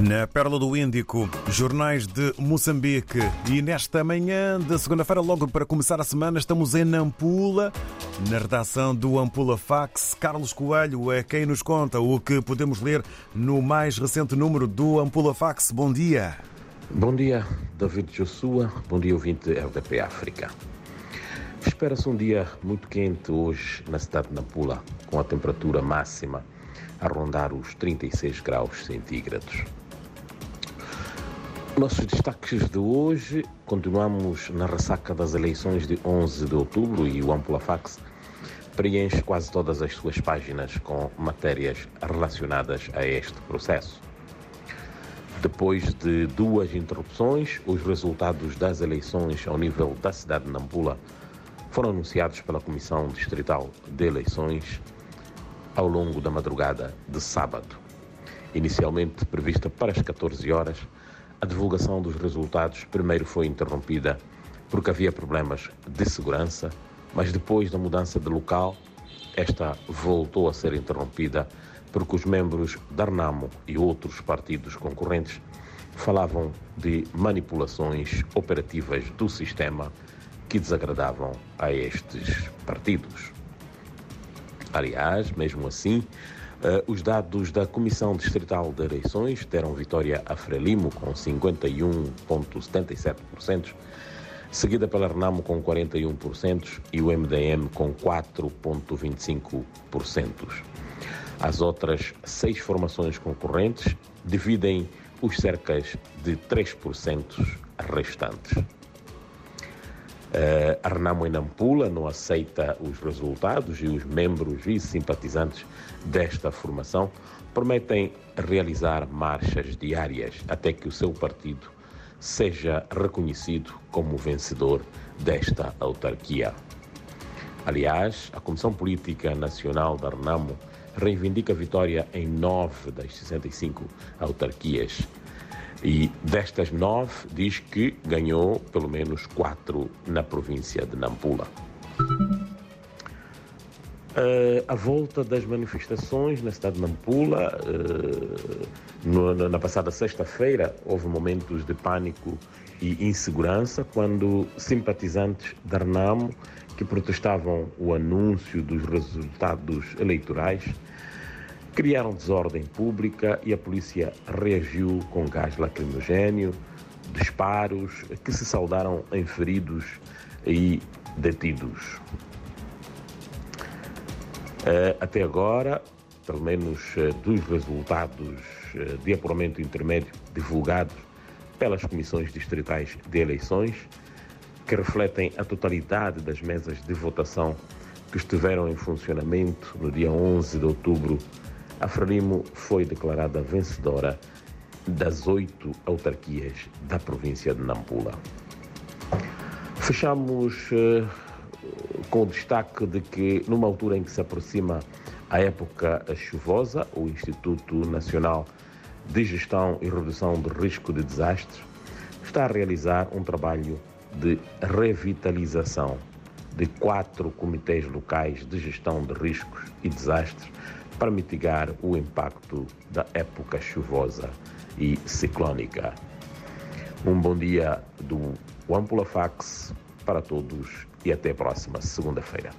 Na Pérola do Índico, jornais de Moçambique. E nesta manhã de segunda-feira, logo para começar a semana, estamos em Nampula, na redação do Ampula Fax. Carlos Coelho é quem nos conta o que podemos ler no mais recente número do Ampula Fax. Bom dia. Bom dia, David Jossua. Bom dia, ouvinte RDP África. Espera-se um dia muito quente hoje na cidade de Nampula, com a temperatura máxima a rondar os 36 graus centígrados. Nossos destaques de hoje, continuamos na ressaca das eleições de 11 de outubro e o Ampula Fax preenche quase todas as suas páginas com matérias relacionadas a este processo. Depois de duas interrupções, os resultados das eleições ao nível da cidade de Nampula foram anunciados pela Comissão Distrital de Eleições ao longo da madrugada de sábado. Inicialmente prevista para as 14 horas, a divulgação dos resultados primeiro foi interrompida porque havia problemas de segurança, mas depois da mudança de local, esta voltou a ser interrompida porque os membros da Arnamo e outros partidos concorrentes falavam de manipulações operativas do sistema que desagradavam a estes partidos. Aliás, mesmo assim, os dados da Comissão Distrital de Eleições deram vitória a Frelimo com 51,77%, seguida pela Renamo com 41% e o MDM com 4,25%. As outras seis formações concorrentes dividem os cercas de 3% restantes. Uh, a Renamo em não aceita os resultados e os membros e simpatizantes desta formação prometem realizar marchas diárias até que o seu partido seja reconhecido como vencedor desta autarquia. Aliás, a Comissão Política Nacional da Renamo reivindica a vitória em nove das 65 autarquias e destas nove, diz que ganhou pelo menos quatro na província de Nampula. Uh, a volta das manifestações na cidade de Nampula, uh, no, na passada sexta-feira, houve momentos de pânico e insegurança quando simpatizantes da Renamo, que protestavam o anúncio dos resultados eleitorais, criaram desordem pública e a polícia reagiu com gás lacrimogéneo, disparos que se saudaram em feridos e detidos. Eh, até agora, pelo menos eh, dos resultados eh, de apuramento intermédio divulgados pelas comissões distritais de eleições, que refletem a totalidade das mesas de votação que estiveram em funcionamento no dia 11 de outubro a Frelimo foi declarada vencedora das oito autarquias da província de Nampula. Fechamos uh, com o destaque de que, numa altura em que se aproxima a época chuvosa, o Instituto Nacional de Gestão e Redução de Risco de Desastres está a realizar um trabalho de revitalização de quatro comitês locais de gestão de riscos e desastres para mitigar o impacto da época chuvosa e ciclónica. Um bom dia do Ampula Fax para todos e até a próxima segunda-feira.